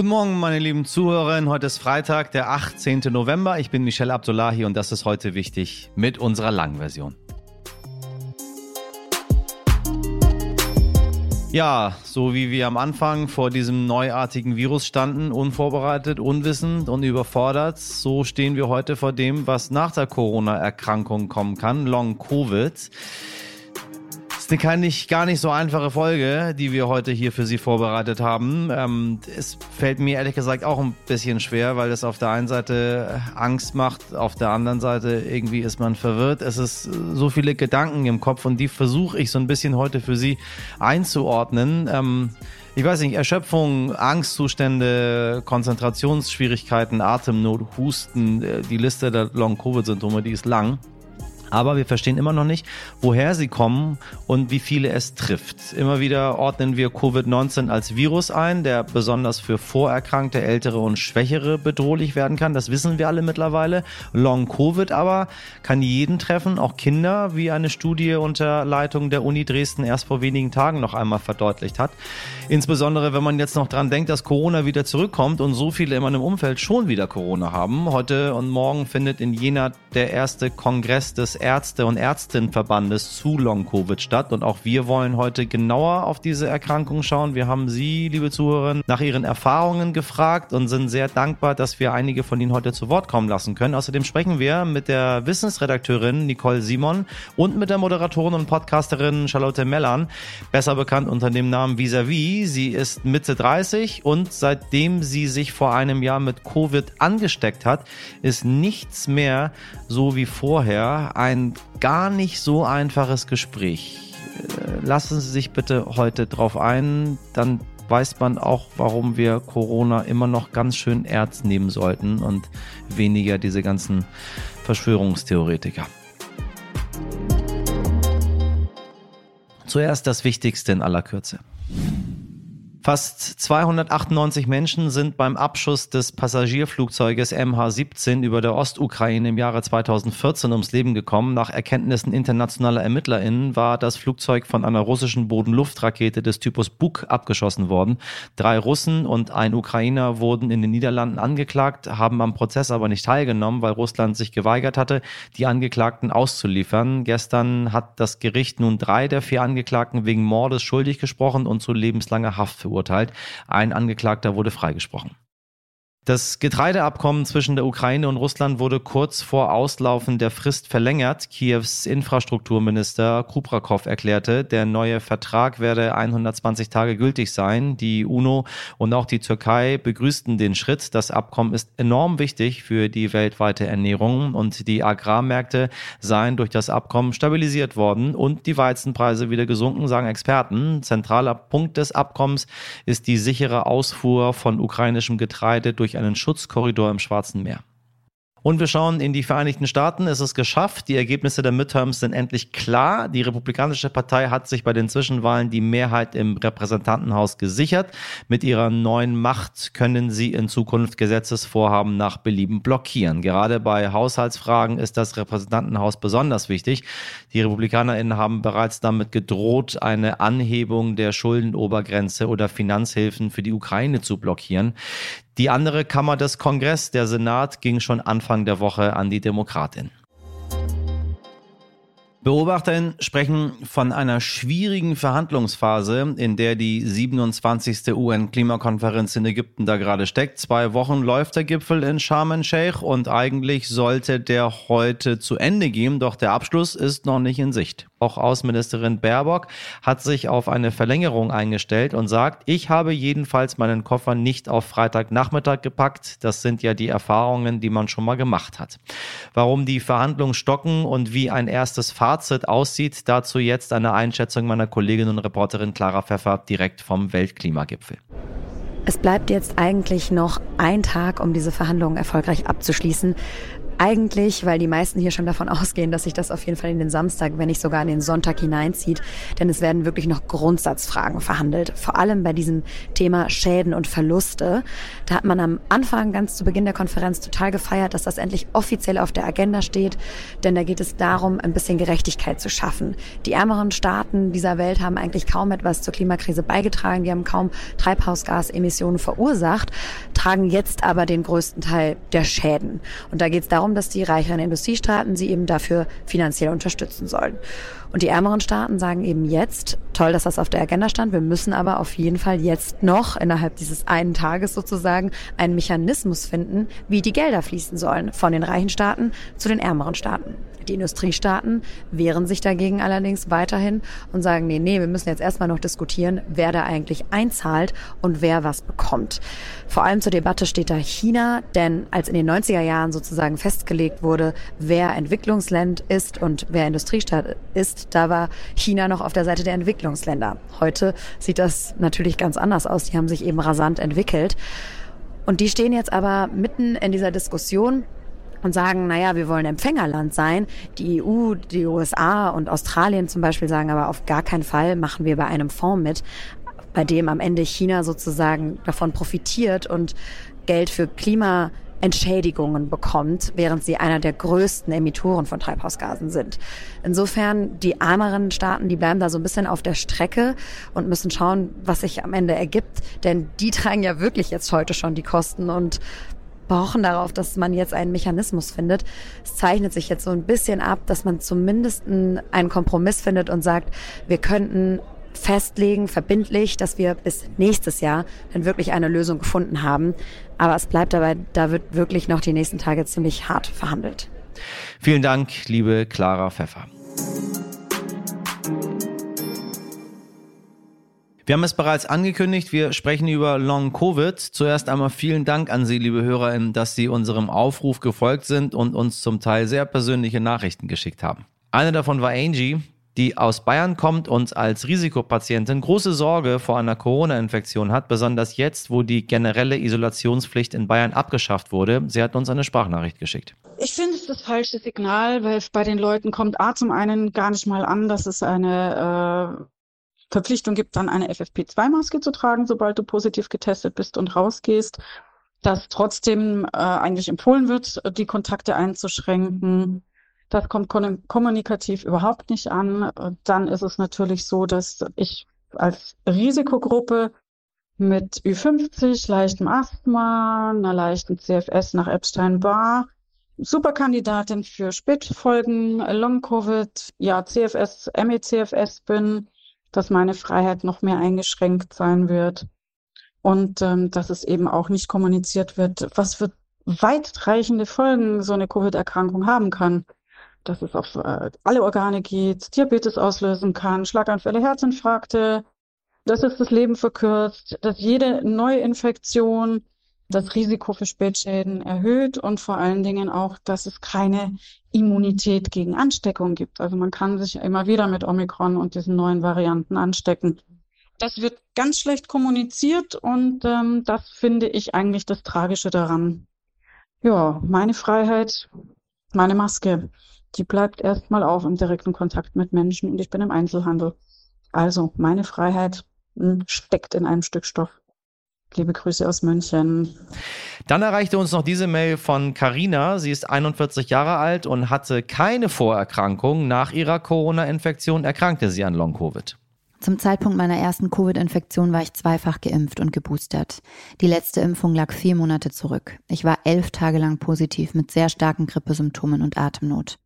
Guten Morgen, meine lieben Zuhörerinnen. Heute ist Freitag, der 18. November. Ich bin Michelle Abdullahi und das ist heute wichtig mit unserer langen Version. Ja, so wie wir am Anfang vor diesem neuartigen Virus standen, unvorbereitet, unwissend und überfordert, so stehen wir heute vor dem, was nach der Corona-Erkrankung kommen kann, Long Covid ist eine nicht, gar nicht so einfache Folge, die wir heute hier für Sie vorbereitet haben. Ähm, es fällt mir ehrlich gesagt auch ein bisschen schwer, weil es auf der einen Seite Angst macht, auf der anderen Seite irgendwie ist man verwirrt. Es ist so viele Gedanken im Kopf und die versuche ich so ein bisschen heute für Sie einzuordnen. Ähm, ich weiß nicht, Erschöpfung, Angstzustände, Konzentrationsschwierigkeiten, Atemnot, Husten, äh, die Liste der Long-Covid-Symptome, die ist lang. Aber wir verstehen immer noch nicht, woher sie kommen und wie viele es trifft. Immer wieder ordnen wir Covid-19 als Virus ein, der besonders für Vorerkrankte, Ältere und Schwächere bedrohlich werden kann. Das wissen wir alle mittlerweile. Long-Covid aber kann jeden treffen, auch Kinder, wie eine Studie unter Leitung der Uni Dresden erst vor wenigen Tagen noch einmal verdeutlicht hat. Insbesondere, wenn man jetzt noch dran denkt, dass Corona wieder zurückkommt und so viele in meinem Umfeld schon wieder Corona haben. Heute und morgen findet in Jena der erste Kongress des Ärzte- und Ärztinnenverbandes zu Long-Covid statt. Und auch wir wollen heute genauer auf diese Erkrankung schauen. Wir haben Sie, liebe Zuhörerinnen, nach Ihren Erfahrungen gefragt und sind sehr dankbar, dass wir einige von Ihnen heute zu Wort kommen lassen können. Außerdem sprechen wir mit der Wissensredakteurin Nicole Simon und mit der Moderatorin und Podcasterin Charlotte Mellan, besser bekannt unter dem Namen Visavi. Sie ist Mitte 30 und seitdem sie sich vor einem Jahr mit Covid angesteckt hat, ist nichts mehr so wie vorher. Ein ein gar nicht so einfaches Gespräch. Äh, lassen Sie sich bitte heute drauf ein, dann weiß man auch, warum wir Corona immer noch ganz schön ernst nehmen sollten und weniger diese ganzen Verschwörungstheoretiker. Zuerst das Wichtigste in aller Kürze. Fast 298 Menschen sind beim Abschuss des Passagierflugzeuges MH17 über der Ostukraine im Jahre 2014 ums Leben gekommen. Nach Erkenntnissen internationaler ErmittlerInnen war das Flugzeug von einer russischen Bodenluftrakete des Typus Buk abgeschossen worden. Drei Russen und ein Ukrainer wurden in den Niederlanden angeklagt, haben am Prozess aber nicht teilgenommen, weil Russland sich geweigert hatte, die Angeklagten auszuliefern. Gestern hat das Gericht nun drei der vier Angeklagten wegen Mordes schuldig gesprochen und zu lebenslanger Haft verurteilt. Ein Angeklagter wurde freigesprochen. Das Getreideabkommen zwischen der Ukraine und Russland wurde kurz vor Auslaufen der Frist verlängert. Kiews Infrastrukturminister Kubrakow erklärte, der neue Vertrag werde 120 Tage gültig sein. Die UNO und auch die Türkei begrüßten den Schritt. Das Abkommen ist enorm wichtig für die weltweite Ernährung und die Agrarmärkte seien durch das Abkommen stabilisiert worden und die Weizenpreise wieder gesunken, sagen Experten. Zentraler Punkt des Abkommens ist die sichere Ausfuhr von ukrainischem Getreide durch einen Schutzkorridor im Schwarzen Meer. Und wir schauen in die Vereinigten Staaten. Es ist geschafft. Die Ergebnisse der Midterms sind endlich klar. Die Republikanische Partei hat sich bei den Zwischenwahlen die Mehrheit im Repräsentantenhaus gesichert. Mit ihrer neuen Macht können sie in Zukunft Gesetzesvorhaben nach Belieben blockieren. Gerade bei Haushaltsfragen ist das Repräsentantenhaus besonders wichtig. Die RepublikanerInnen haben bereits damit gedroht, eine Anhebung der Schuldenobergrenze oder Finanzhilfen für die Ukraine zu blockieren. Die andere Kammer des Kongress, der Senat, ging schon Anfang der Woche an die Demokratin. Beobachterinnen sprechen von einer schwierigen Verhandlungsphase, in der die 27. UN-Klimakonferenz in Ägypten da gerade steckt. Zwei Wochen läuft der Gipfel in Sharm el-Sheikh und eigentlich sollte der heute zu Ende gehen, doch der Abschluss ist noch nicht in Sicht. Auch Außenministerin Baerbock hat sich auf eine Verlängerung eingestellt und sagt, ich habe jedenfalls meinen Koffer nicht auf Freitagnachmittag gepackt. Das sind ja die Erfahrungen, die man schon mal gemacht hat. Warum die Verhandlungen stocken und wie ein erstes Fazit aussieht, dazu jetzt eine Einschätzung meiner Kollegin und Reporterin Clara Pfeffer direkt vom Weltklimagipfel. Es bleibt jetzt eigentlich noch ein Tag, um diese Verhandlungen erfolgreich abzuschließen. Eigentlich, weil die meisten hier schon davon ausgehen, dass sich das auf jeden Fall in den Samstag, wenn nicht sogar in den Sonntag hineinzieht. Denn es werden wirklich noch Grundsatzfragen verhandelt. Vor allem bei diesem Thema Schäden und Verluste. Da hat man am Anfang, ganz zu Beginn der Konferenz, total gefeiert, dass das endlich offiziell auf der Agenda steht. Denn da geht es darum, ein bisschen Gerechtigkeit zu schaffen. Die ärmeren Staaten dieser Welt haben eigentlich kaum etwas zur Klimakrise beigetragen. Die haben kaum Treibhausgasemissionen verursacht, tragen jetzt aber den größten Teil der Schäden. Und da geht es darum, darum, dass die reicheren Industriestaaten sie eben dafür finanziell unterstützen sollen. Und die ärmeren Staaten sagen eben jetzt, toll, dass das auf der Agenda stand, wir müssen aber auf jeden Fall jetzt noch innerhalb dieses einen Tages sozusagen einen Mechanismus finden, wie die Gelder fließen sollen von den reichen Staaten zu den ärmeren Staaten. Die Industriestaaten wehren sich dagegen allerdings weiterhin und sagen, nee, nee, wir müssen jetzt erstmal noch diskutieren, wer da eigentlich einzahlt und wer was bekommt. Vor allem zur Debatte steht da China, denn als in den 90er Jahren sozusagen festgelegt wurde, wer Entwicklungsland ist und wer Industriestaat ist, da war China noch auf der Seite der Entwicklungsländer. Heute sieht das natürlich ganz anders aus. Die haben sich eben rasant entwickelt. Und die stehen jetzt aber mitten in dieser Diskussion und sagen, naja, wir wollen Empfängerland sein. Die EU, die USA und Australien zum Beispiel sagen aber auf gar keinen Fall machen wir bei einem Fonds mit, bei dem am Ende China sozusagen davon profitiert und Geld für Klima Entschädigungen bekommt, während sie einer der größten Emittoren von Treibhausgasen sind. Insofern, die ärmeren Staaten, die bleiben da so ein bisschen auf der Strecke und müssen schauen, was sich am Ende ergibt. Denn die tragen ja wirklich jetzt heute schon die Kosten und pochen darauf, dass man jetzt einen Mechanismus findet. Es zeichnet sich jetzt so ein bisschen ab, dass man zumindest einen Kompromiss findet und sagt, wir könnten festlegen, verbindlich, dass wir bis nächstes Jahr dann wirklich eine Lösung gefunden haben. Aber es bleibt dabei, da wird wirklich noch die nächsten Tage ziemlich hart verhandelt. Vielen Dank, liebe Clara Pfeffer. Wir haben es bereits angekündigt, wir sprechen über Long Covid. Zuerst einmal vielen Dank an Sie, liebe HörerInnen, dass Sie unserem Aufruf gefolgt sind und uns zum Teil sehr persönliche Nachrichten geschickt haben. Eine davon war Angie, die aus Bayern kommt und als Risikopatientin große Sorge vor einer Corona-Infektion hat, besonders jetzt, wo die generelle Isolationspflicht in Bayern abgeschafft wurde. Sie hat uns eine Sprachnachricht geschickt. Ich finde es das falsche Signal, weil es bei den Leuten kommt A zum einen gar nicht mal an, dass es eine äh, Verpflichtung gibt, dann eine FFP2-Maske zu tragen, sobald du positiv getestet bist und rausgehst, dass trotzdem äh, eigentlich empfohlen wird, die Kontakte einzuschränken. Das kommt kommunikativ überhaupt nicht an. Dann ist es natürlich so, dass ich als Risikogruppe mit Ü50, leichtem Asthma, einer leichten CFS nach Epstein-Barr, Superkandidatin für Spätfolgen, Long-Covid, ja, CFS, ME-CFS bin, dass meine Freiheit noch mehr eingeschränkt sein wird und ähm, dass es eben auch nicht kommuniziert wird, was für weitreichende Folgen so eine Covid-Erkrankung haben kann. Dass es auf äh, alle Organe geht, Diabetes auslösen kann, Schlaganfälle, Herzinfarkte, dass es das Leben verkürzt, dass jede neue Infektion das Risiko für Spätschäden erhöht und vor allen Dingen auch, dass es keine Immunität gegen Ansteckung gibt. Also man kann sich immer wieder mit Omikron und diesen neuen Varianten anstecken. Das wird ganz schlecht kommuniziert und ähm, das finde ich eigentlich das Tragische daran. Ja, meine Freiheit, meine Maske, die bleibt erstmal auf im direkten Kontakt mit Menschen und ich bin im Einzelhandel. Also meine Freiheit hm, steckt in einem Stück Stoff. Liebe Grüße aus München. Dann erreichte uns noch diese Mail von Carina. Sie ist 41 Jahre alt und hatte keine Vorerkrankung. Nach ihrer Corona-Infektion erkrankte sie an Long-Covid. Zum Zeitpunkt meiner ersten Covid-Infektion war ich zweifach geimpft und geboostert. Die letzte Impfung lag vier Monate zurück. Ich war elf Tage lang positiv mit sehr starken Grippesymptomen und Atemnot.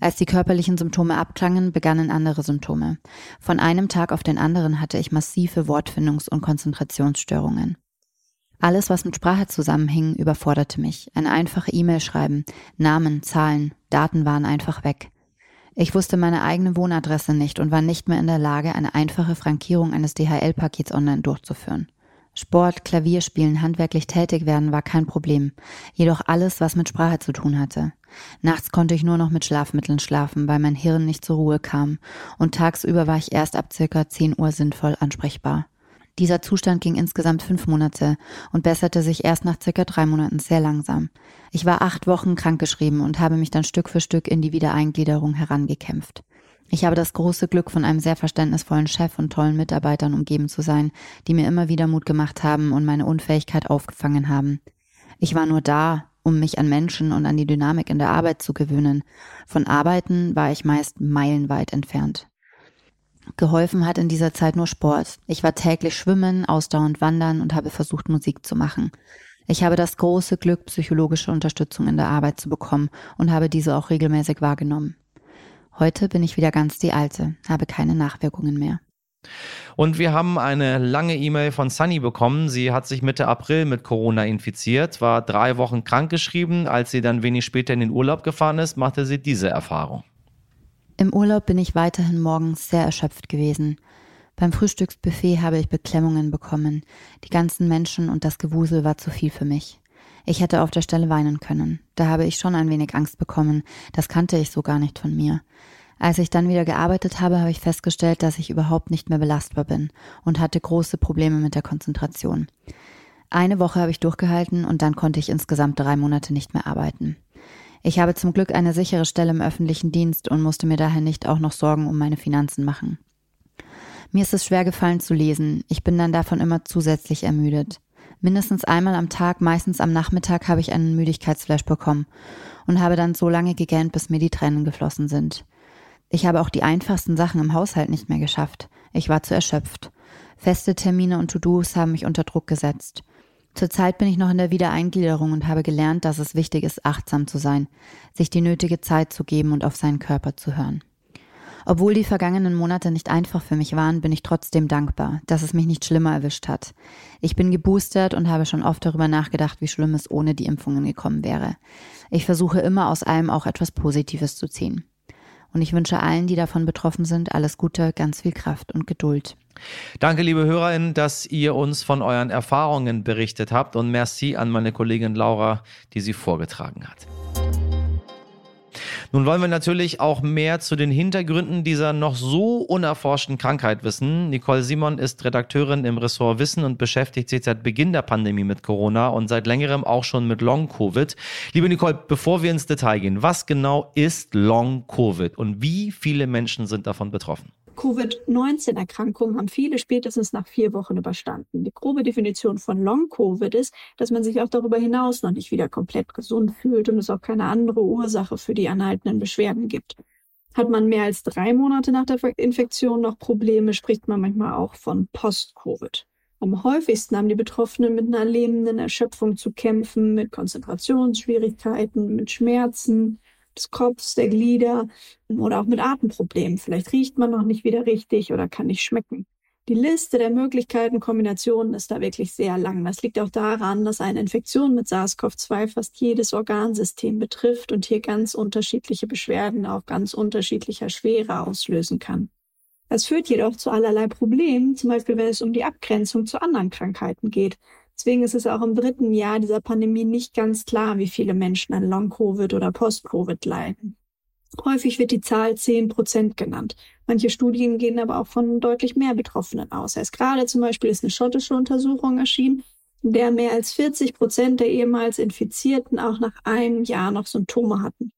Als die körperlichen Symptome abklangen, begannen andere Symptome. Von einem Tag auf den anderen hatte ich massive Wortfindungs- und Konzentrationsstörungen. Alles, was mit Sprache zusammenhing, überforderte mich. Eine einfache E-Mail schreiben, Namen, Zahlen, Daten waren einfach weg. Ich wusste meine eigene Wohnadresse nicht und war nicht mehr in der Lage, eine einfache Frankierung eines DHL-Pakets online durchzuführen. Sport, Klavierspielen, handwerklich tätig werden war kein Problem, jedoch alles, was mit Sprache zu tun hatte. Nachts konnte ich nur noch mit Schlafmitteln schlafen, weil mein Hirn nicht zur Ruhe kam, und tagsüber war ich erst ab circa 10 Uhr sinnvoll ansprechbar. Dieser Zustand ging insgesamt fünf Monate und besserte sich erst nach circa drei Monaten sehr langsam. Ich war acht Wochen krankgeschrieben und habe mich dann Stück für Stück in die Wiedereingliederung herangekämpft. Ich habe das große Glück, von einem sehr verständnisvollen Chef und tollen Mitarbeitern umgeben zu sein, die mir immer wieder Mut gemacht haben und meine Unfähigkeit aufgefangen haben. Ich war nur da, um mich an Menschen und an die Dynamik in der Arbeit zu gewöhnen. Von Arbeiten war ich meist meilenweit entfernt. Geholfen hat in dieser Zeit nur Sport. Ich war täglich schwimmen, ausdauernd wandern und habe versucht, Musik zu machen. Ich habe das große Glück, psychologische Unterstützung in der Arbeit zu bekommen und habe diese auch regelmäßig wahrgenommen. Heute bin ich wieder ganz die Alte, habe keine Nachwirkungen mehr. Und wir haben eine lange E-Mail von Sunny bekommen. Sie hat sich Mitte April mit Corona infiziert, war drei Wochen krankgeschrieben. Als sie dann wenig später in den Urlaub gefahren ist, machte sie diese Erfahrung. Im Urlaub bin ich weiterhin morgens sehr erschöpft gewesen. Beim Frühstücksbuffet habe ich Beklemmungen bekommen. Die ganzen Menschen und das Gewusel war zu viel für mich. Ich hätte auf der Stelle weinen können. Da habe ich schon ein wenig Angst bekommen. Das kannte ich so gar nicht von mir. Als ich dann wieder gearbeitet habe, habe ich festgestellt, dass ich überhaupt nicht mehr belastbar bin und hatte große Probleme mit der Konzentration. Eine Woche habe ich durchgehalten und dann konnte ich insgesamt drei Monate nicht mehr arbeiten. Ich habe zum Glück eine sichere Stelle im öffentlichen Dienst und musste mir daher nicht auch noch Sorgen um meine Finanzen machen. Mir ist es schwer gefallen zu lesen. Ich bin dann davon immer zusätzlich ermüdet. Mindestens einmal am Tag, meistens am Nachmittag, habe ich einen Müdigkeitsflash bekommen und habe dann so lange gegähnt, bis mir die Tränen geflossen sind. Ich habe auch die einfachsten Sachen im Haushalt nicht mehr geschafft. Ich war zu erschöpft. Feste Termine und To-Dos haben mich unter Druck gesetzt. Zurzeit bin ich noch in der Wiedereingliederung und habe gelernt, dass es wichtig ist, achtsam zu sein, sich die nötige Zeit zu geben und auf seinen Körper zu hören. Obwohl die vergangenen Monate nicht einfach für mich waren, bin ich trotzdem dankbar, dass es mich nicht schlimmer erwischt hat. Ich bin geboostert und habe schon oft darüber nachgedacht, wie schlimm es ohne die Impfungen gekommen wäre. Ich versuche immer aus allem auch etwas Positives zu ziehen. Und ich wünsche allen, die davon betroffen sind, alles Gute, ganz viel Kraft und Geduld. Danke, liebe HörerInnen, dass ihr uns von euren Erfahrungen berichtet habt und merci an meine Kollegin Laura, die sie vorgetragen hat. Nun wollen wir natürlich auch mehr zu den Hintergründen dieser noch so unerforschten Krankheit wissen. Nicole Simon ist Redakteurin im Ressort Wissen und beschäftigt sich seit Beginn der Pandemie mit Corona und seit längerem auch schon mit Long-Covid. Liebe Nicole, bevor wir ins Detail gehen, was genau ist Long-Covid und wie viele Menschen sind davon betroffen? Covid-19-Erkrankungen haben viele spätestens nach vier Wochen überstanden. Die grobe Definition von Long-Covid ist, dass man sich auch darüber hinaus noch nicht wieder komplett gesund fühlt und es auch keine andere Ursache für die anhaltenden Beschwerden gibt. Hat man mehr als drei Monate nach der Infektion noch Probleme, spricht man manchmal auch von Post-Covid. Am häufigsten haben die Betroffenen mit einer lähmenden Erschöpfung zu kämpfen, mit Konzentrationsschwierigkeiten, mit Schmerzen, des Kopfs, der Glieder oder auch mit Atemproblemen. Vielleicht riecht man noch nicht wieder richtig oder kann nicht schmecken. Die Liste der Möglichkeiten, Kombinationen ist da wirklich sehr lang. Das liegt auch daran, dass eine Infektion mit SARS-CoV-2 fast jedes Organsystem betrifft und hier ganz unterschiedliche Beschwerden auch ganz unterschiedlicher Schwere auslösen kann. Das führt jedoch zu allerlei Problemen, zum Beispiel wenn es um die Abgrenzung zu anderen Krankheiten geht. Deswegen ist es auch im dritten Jahr dieser Pandemie nicht ganz klar, wie viele Menschen an Long-Covid oder Post-Covid leiden. Häufig wird die Zahl 10 Prozent genannt. Manche Studien gehen aber auch von deutlich mehr Betroffenen aus. Erst gerade zum Beispiel ist eine schottische Untersuchung erschienen, in der mehr als 40 Prozent der ehemals Infizierten auch nach einem Jahr noch Symptome hatten.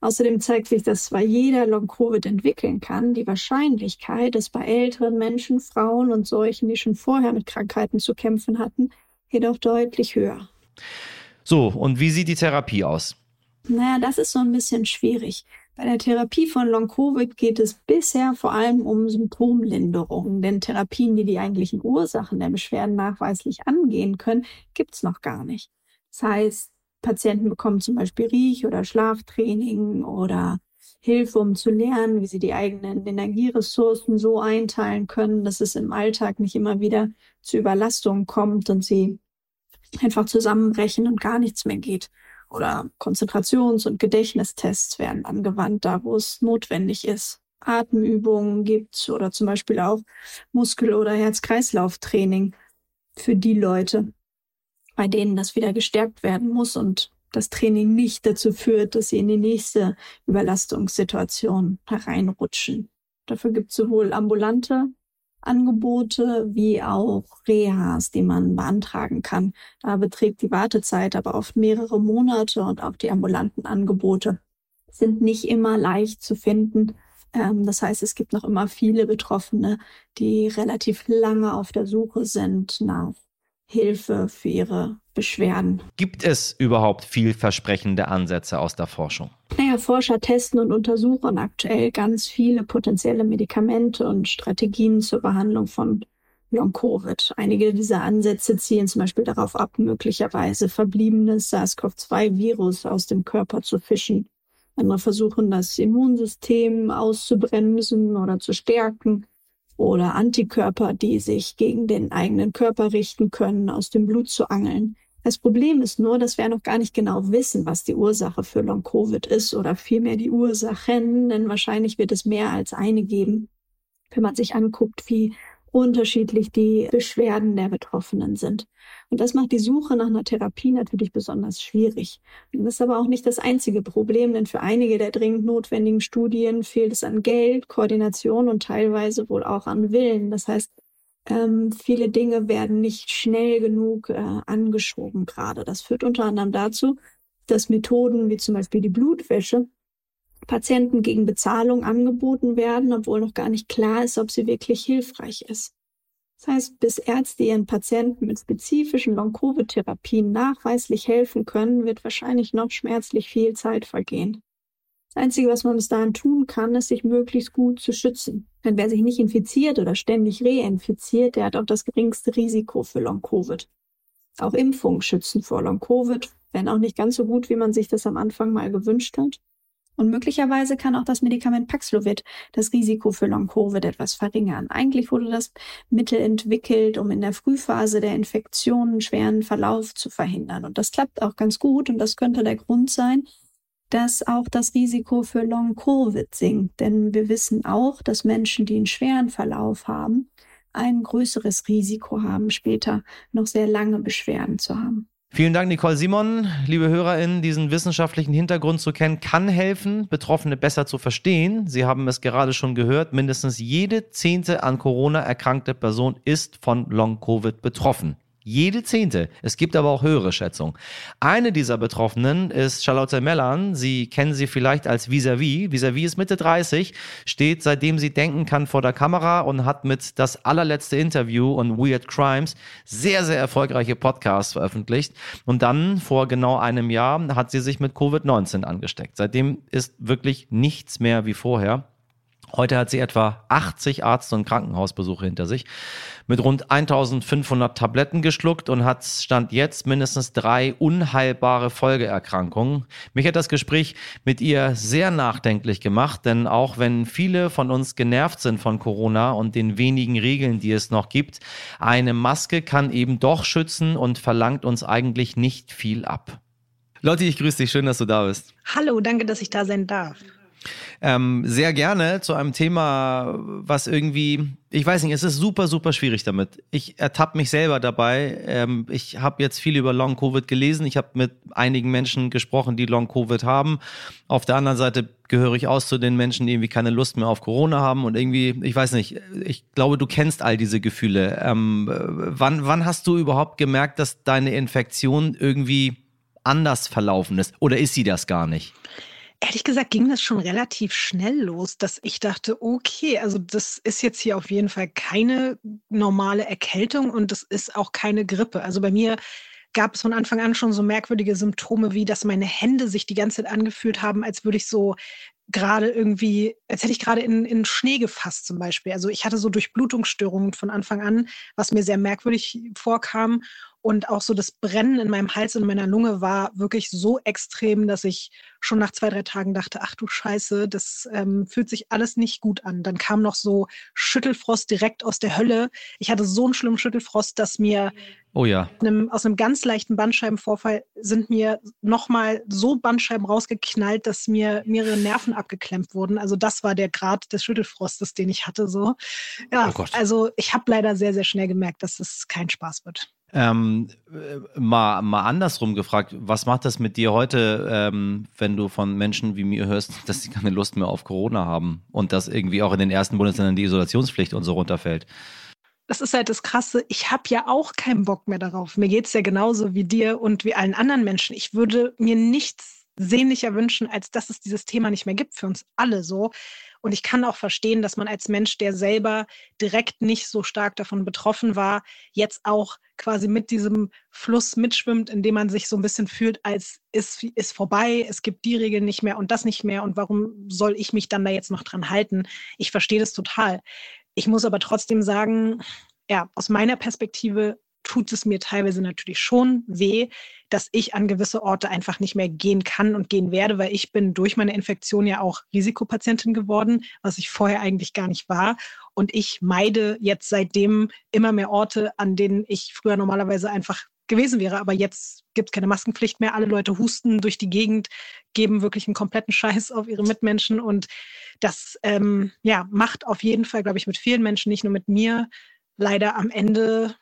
Außerdem zeigt sich, dass zwar jeder Long-Covid entwickeln kann, die Wahrscheinlichkeit, dass bei älteren Menschen, Frauen und solchen, die schon vorher mit Krankheiten zu kämpfen hatten, jedoch deutlich höher. So, und wie sieht die Therapie aus? Naja, das ist so ein bisschen schwierig. Bei der Therapie von Long-Covid geht es bisher vor allem um Symptomlinderung, denn Therapien, die die eigentlichen Ursachen der Beschwerden nachweislich angehen können, gibt es noch gar nicht. Das heißt, Patienten bekommen zum Beispiel Riech- oder Schlaftraining oder Hilfe, um zu lernen, wie sie die eigenen Energieressourcen so einteilen können, dass es im Alltag nicht immer wieder zu Überlastungen kommt und sie einfach zusammenbrechen und gar nichts mehr geht. Oder Konzentrations- und Gedächtnistests werden angewandt, da wo es notwendig ist. Atemübungen gibt oder zum Beispiel auch Muskel- oder Herz-Kreislauf-Training für die Leute, bei denen das wieder gestärkt werden muss und das Training nicht dazu führt, dass sie in die nächste Überlastungssituation hereinrutschen. Dafür gibt es sowohl ambulante Angebote wie auch Rehas, die man beantragen kann. Da beträgt die Wartezeit aber oft mehrere Monate und auch die ambulanten Angebote sind nicht immer leicht zu finden. Ähm, das heißt, es gibt noch immer viele Betroffene, die relativ lange auf der Suche sind nach Hilfe für ihre Beschwerden. Gibt es überhaupt vielversprechende Ansätze aus der Forschung? Naja, Forscher testen und untersuchen aktuell ganz viele potenzielle Medikamente und Strategien zur Behandlung von Long-Covid. Einige dieser Ansätze zielen zum Beispiel darauf ab, möglicherweise verbliebenes SARS-CoV-2-Virus aus dem Körper zu fischen. Andere versuchen, das Immunsystem auszubremsen oder zu stärken oder Antikörper, die sich gegen den eigenen Körper richten können, aus dem Blut zu angeln. Das Problem ist nur, dass wir noch gar nicht genau wissen, was die Ursache für Long-Covid ist oder vielmehr die Ursachen, denn wahrscheinlich wird es mehr als eine geben. Wenn man sich anguckt, wie unterschiedlich die Beschwerden der Betroffenen sind. Und das macht die Suche nach einer Therapie natürlich besonders schwierig. Und das ist aber auch nicht das einzige Problem, denn für einige der dringend notwendigen Studien fehlt es an Geld, Koordination und teilweise wohl auch an Willen. Das heißt, ähm, viele Dinge werden nicht schnell genug äh, angeschoben gerade. Das führt unter anderem dazu, dass Methoden wie zum Beispiel die Blutwäsche Patienten gegen Bezahlung angeboten werden, obwohl noch gar nicht klar ist, ob sie wirklich hilfreich ist. Das heißt, bis Ärzte ihren Patienten mit spezifischen Long-Covid-Therapien nachweislich helfen können, wird wahrscheinlich noch schmerzlich viel Zeit vergehen. Das Einzige, was man bis dahin tun kann, ist, sich möglichst gut zu schützen. Denn wer sich nicht infiziert oder ständig reinfiziert, der hat auch das geringste Risiko für Long-Covid. Auch Impfungen schützen vor Long-Covid, wenn auch nicht ganz so gut, wie man sich das am Anfang mal gewünscht hat. Und möglicherweise kann auch das Medikament Paxlovid das Risiko für Long-Covid etwas verringern. Eigentlich wurde das Mittel entwickelt, um in der Frühphase der Infektion einen schweren Verlauf zu verhindern. Und das klappt auch ganz gut. Und das könnte der Grund sein, dass auch das Risiko für Long-Covid sinkt. Denn wir wissen auch, dass Menschen, die einen schweren Verlauf haben, ein größeres Risiko haben, später noch sehr lange Beschwerden zu haben. Vielen Dank, Nicole Simon. Liebe HörerInnen, diesen wissenschaftlichen Hintergrund zu kennen, kann helfen, Betroffene besser zu verstehen. Sie haben es gerade schon gehört, mindestens jede zehnte an Corona erkrankte Person ist von Long-Covid betroffen. Jede zehnte. Es gibt aber auch höhere Schätzungen. Eine dieser Betroffenen ist Charlotte Mellan. Sie kennen sie vielleicht als Vis-a-vis. Vis-a-vis ist Mitte 30, steht seitdem sie denken kann vor der Kamera und hat mit das allerletzte Interview und Weird Crimes sehr, sehr erfolgreiche Podcasts veröffentlicht. Und dann vor genau einem Jahr hat sie sich mit Covid-19 angesteckt. Seitdem ist wirklich nichts mehr wie vorher. Heute hat sie etwa 80 Arzt- und Krankenhausbesuche hinter sich, mit rund 1500 Tabletten geschluckt und hat Stand jetzt mindestens drei unheilbare Folgeerkrankungen. Mich hat das Gespräch mit ihr sehr nachdenklich gemacht, denn auch wenn viele von uns genervt sind von Corona und den wenigen Regeln, die es noch gibt, eine Maske kann eben doch schützen und verlangt uns eigentlich nicht viel ab. Lotti, ich grüße dich. Schön, dass du da bist. Hallo, danke, dass ich da sein darf. Ähm, sehr gerne zu einem Thema, was irgendwie, ich weiß nicht, es ist super, super schwierig damit. Ich ertappe mich selber dabei. Ähm, ich habe jetzt viel über Long Covid gelesen. Ich habe mit einigen Menschen gesprochen, die Long Covid haben. Auf der anderen Seite gehöre ich aus zu den Menschen, die irgendwie keine Lust mehr auf Corona haben und irgendwie, ich weiß nicht, ich glaube, du kennst all diese Gefühle. Ähm, wann, wann hast du überhaupt gemerkt, dass deine Infektion irgendwie anders verlaufen ist? Oder ist sie das gar nicht? Ehrlich gesagt ging das schon relativ schnell los, dass ich dachte, okay, also das ist jetzt hier auf jeden Fall keine normale Erkältung und das ist auch keine Grippe. Also bei mir gab es von Anfang an schon so merkwürdige Symptome, wie dass meine Hände sich die ganze Zeit angefühlt haben, als würde ich so gerade irgendwie, als hätte ich gerade in, in Schnee gefasst zum Beispiel. Also ich hatte so Durchblutungsstörungen von Anfang an, was mir sehr merkwürdig vorkam. Und auch so das Brennen in meinem Hals und meiner Lunge war wirklich so extrem, dass ich schon nach zwei, drei Tagen dachte, ach du Scheiße, das ähm, fühlt sich alles nicht gut an. Dann kam noch so Schüttelfrost direkt aus der Hölle. Ich hatte so einen schlimmen Schüttelfrost, dass mir Oh ja. Einem, aus einem ganz leichten Bandscheibenvorfall sind mir nochmal so Bandscheiben rausgeknallt, dass mir mehrere Nerven abgeklemmt wurden. Also das war der Grad des Schüttelfrostes, den ich hatte. So. Ja, oh also ich habe leider sehr, sehr schnell gemerkt, dass es kein Spaß wird. Ähm, äh, mal, mal andersrum gefragt, was macht das mit dir heute, ähm, wenn du von Menschen wie mir hörst, dass sie keine Lust mehr auf Corona haben und dass irgendwie auch in den ersten Bundesländern die Isolationspflicht und so runterfällt? Das ist halt das Krasse. Ich habe ja auch keinen Bock mehr darauf. Mir geht es ja genauso wie dir und wie allen anderen Menschen. Ich würde mir nichts sehnlicher wünschen, als dass es dieses Thema nicht mehr gibt für uns alle so. Und ich kann auch verstehen, dass man als Mensch, der selber direkt nicht so stark davon betroffen war, jetzt auch quasi mit diesem Fluss mitschwimmt, indem man sich so ein bisschen fühlt, als ist, ist vorbei, es gibt die Regeln nicht mehr und das nicht mehr und warum soll ich mich dann da jetzt noch dran halten? Ich verstehe das total. Ich muss aber trotzdem sagen, ja, aus meiner Perspektive tut es mir teilweise natürlich schon weh, dass ich an gewisse Orte einfach nicht mehr gehen kann und gehen werde, weil ich bin durch meine Infektion ja auch Risikopatientin geworden, was ich vorher eigentlich gar nicht war. Und ich meide jetzt seitdem immer mehr Orte, an denen ich früher normalerweise einfach gewesen wäre. Aber jetzt gibt es keine Maskenpflicht mehr. Alle Leute husten durch die Gegend, geben wirklich einen kompletten Scheiß auf ihre Mitmenschen. Und das ähm, ja, macht auf jeden Fall, glaube ich, mit vielen Menschen, nicht nur mit mir, leider am Ende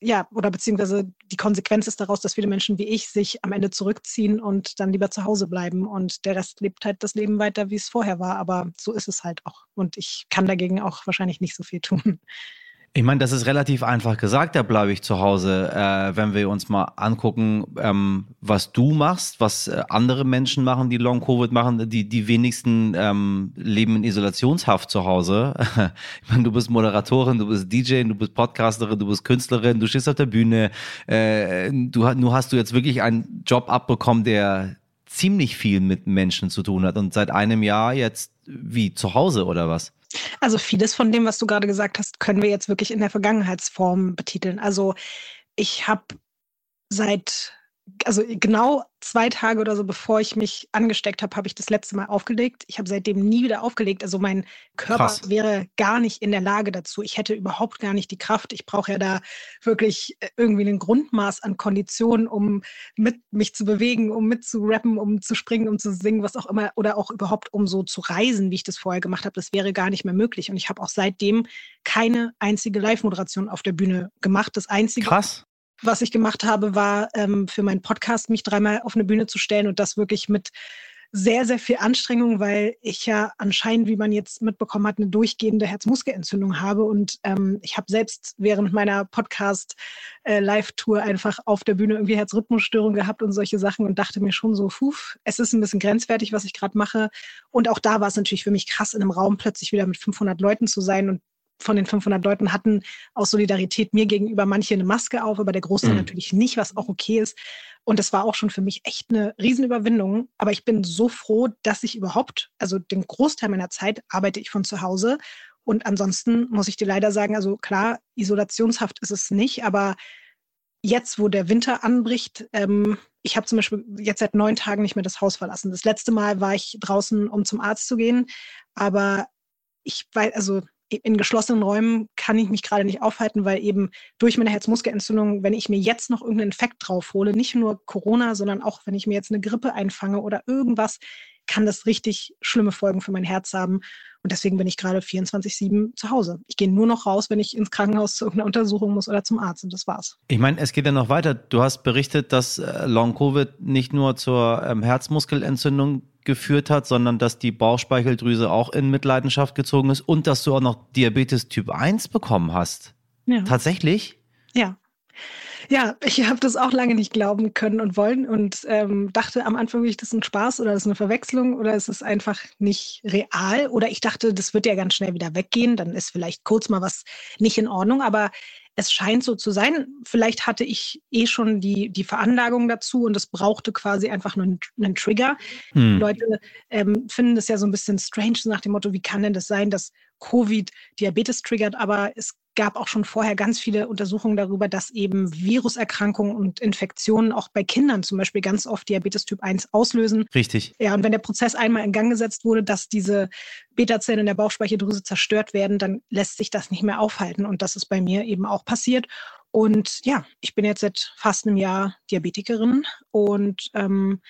ja, oder beziehungsweise die Konsequenz ist daraus, dass viele Menschen wie ich sich am Ende zurückziehen und dann lieber zu Hause bleiben und der Rest lebt halt das Leben weiter, wie es vorher war. Aber so ist es halt auch. Und ich kann dagegen auch wahrscheinlich nicht so viel tun. Ich meine, das ist relativ einfach gesagt, da bleibe ich zu Hause. Äh, wenn wir uns mal angucken, ähm, was du machst, was äh, andere Menschen machen, die Long-Covid machen, die, die wenigsten ähm, leben in Isolationshaft zu Hause. ich meine, du bist Moderatorin, du bist DJ, du bist Podcasterin, du bist Künstlerin, du stehst auf der Bühne. Äh, du, nur hast du jetzt wirklich einen Job abbekommen, der ziemlich viel mit Menschen zu tun hat und seit einem Jahr jetzt wie zu Hause oder was? Also vieles von dem, was du gerade gesagt hast, können wir jetzt wirklich in der Vergangenheitsform betiteln. Also ich habe seit also genau zwei Tage oder so, bevor ich mich angesteckt habe, habe ich das letzte Mal aufgelegt. Ich habe seitdem nie wieder aufgelegt. Also mein Körper Krass. wäre gar nicht in der Lage dazu. Ich hätte überhaupt gar nicht die Kraft. Ich brauche ja da wirklich äh, irgendwie ein Grundmaß an Konditionen, um mit mich zu bewegen, um mitzurappen, um zu springen, um zu singen, was auch immer, oder auch überhaupt um so zu reisen, wie ich das vorher gemacht habe. Das wäre gar nicht mehr möglich. Und ich habe auch seitdem keine einzige Live-Moderation auf der Bühne gemacht. Das einzige, Krass was ich gemacht habe, war ähm, für meinen Podcast mich dreimal auf eine Bühne zu stellen und das wirklich mit sehr, sehr viel Anstrengung, weil ich ja anscheinend, wie man jetzt mitbekommen hat, eine durchgehende Herzmuskelentzündung habe. Und ähm, ich habe selbst während meiner Podcast-Live-Tour äh, einfach auf der Bühne irgendwie Herzrhythmusstörungen gehabt und solche Sachen und dachte mir schon so, fuf, es ist ein bisschen grenzwertig, was ich gerade mache. Und auch da war es natürlich für mich krass, in einem Raum plötzlich wieder mit 500 Leuten zu sein und von den 500 Leuten hatten aus Solidarität mir gegenüber manche eine Maske auf, aber der Großteil mhm. natürlich nicht, was auch okay ist. Und das war auch schon für mich echt eine Riesenüberwindung. Aber ich bin so froh, dass ich überhaupt, also den Großteil meiner Zeit arbeite ich von zu Hause. Und ansonsten muss ich dir leider sagen, also klar, Isolationshaft ist es nicht, aber jetzt, wo der Winter anbricht, ähm, ich habe zum Beispiel jetzt seit neun Tagen nicht mehr das Haus verlassen. Das letzte Mal war ich draußen, um zum Arzt zu gehen, aber ich weiß, also in geschlossenen Räumen kann ich mich gerade nicht aufhalten, weil eben durch meine Herzmuskelentzündung, wenn ich mir jetzt noch irgendeinen Infekt drauf hole, nicht nur Corona, sondern auch wenn ich mir jetzt eine Grippe einfange oder irgendwas, kann das richtig schlimme Folgen für mein Herz haben. Und deswegen bin ich gerade 24-7 zu Hause. Ich gehe nur noch raus, wenn ich ins Krankenhaus zu irgendeiner Untersuchung muss oder zum Arzt. Und das war's. Ich meine, es geht ja noch weiter. Du hast berichtet, dass äh, Long-Covid nicht nur zur ähm, Herzmuskelentzündung geführt hat, sondern dass die Bauchspeicheldrüse auch in Mitleidenschaft gezogen ist und dass du auch noch Diabetes Typ 1 bekommen hast. Ja. Tatsächlich? Ja. Ja, ich habe das auch lange nicht glauben können und wollen und ähm, dachte am Anfang, ist das ein Spaß oder ist eine Verwechslung oder ist es einfach nicht real? Oder ich dachte, das wird ja ganz schnell wieder weggehen, dann ist vielleicht kurz mal was nicht in Ordnung, aber es scheint so zu sein. Vielleicht hatte ich eh schon die, die Veranlagung dazu und es brauchte quasi einfach nur einen, einen Trigger. Hm. Leute ähm, finden das ja so ein bisschen strange nach dem Motto, wie kann denn das sein, dass Covid Diabetes triggert, aber es gab auch schon vorher ganz viele Untersuchungen darüber, dass eben Viruserkrankungen und Infektionen auch bei Kindern zum Beispiel ganz oft Diabetes Typ 1 auslösen. Richtig. Ja, und wenn der Prozess einmal in Gang gesetzt wurde, dass diese Beta-Zellen in der Bauchspeicheldrüse zerstört werden, dann lässt sich das nicht mehr aufhalten. Und das ist bei mir eben auch passiert. Und ja, ich bin jetzt seit fast einem Jahr Diabetikerin und ähm,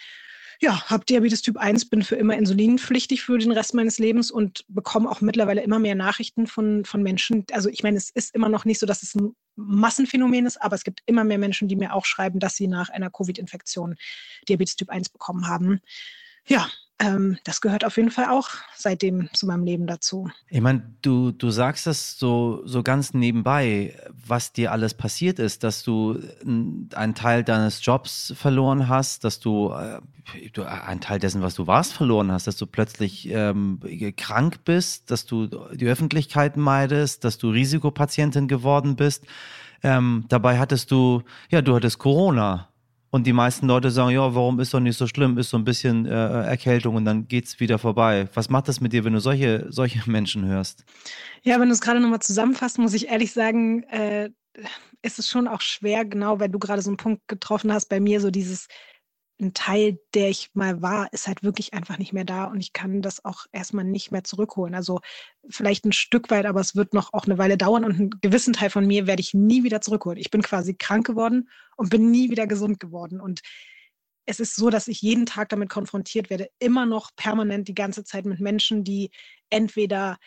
ja, habe Diabetes Typ 1, bin für immer insulinpflichtig für den Rest meines Lebens und bekomme auch mittlerweile immer mehr Nachrichten von, von Menschen. Also ich meine, es ist immer noch nicht so, dass es ein Massenphänomen ist, aber es gibt immer mehr Menschen, die mir auch schreiben, dass sie nach einer Covid-Infektion Diabetes Typ 1 bekommen haben. Ja, ähm, das gehört auf jeden Fall auch seitdem zu meinem Leben dazu. Ich meine, du, du sagst das so, so ganz nebenbei, was dir alles passiert ist, dass du einen Teil deines Jobs verloren hast, dass du, äh, du einen Teil dessen, was du warst, verloren hast, dass du plötzlich ähm, krank bist, dass du die Öffentlichkeit meidest, dass du Risikopatientin geworden bist. Ähm, dabei hattest du, ja, du hattest Corona. Und die meisten Leute sagen, ja, warum ist doch nicht so schlimm, ist so ein bisschen äh, Erkältung und dann geht's wieder vorbei. Was macht das mit dir, wenn du solche, solche Menschen hörst? Ja, wenn du es gerade nochmal zusammenfasst, muss ich ehrlich sagen, äh, ist es schon auch schwer, genau, weil du gerade so einen Punkt getroffen hast, bei mir so dieses, ein Teil, der ich mal war, ist halt wirklich einfach nicht mehr da und ich kann das auch erstmal nicht mehr zurückholen. Also vielleicht ein Stück weit, aber es wird noch auch eine Weile dauern und einen gewissen Teil von mir werde ich nie wieder zurückholen. Ich bin quasi krank geworden und bin nie wieder gesund geworden. Und es ist so, dass ich jeden Tag damit konfrontiert werde, immer noch permanent die ganze Zeit mit Menschen, die entweder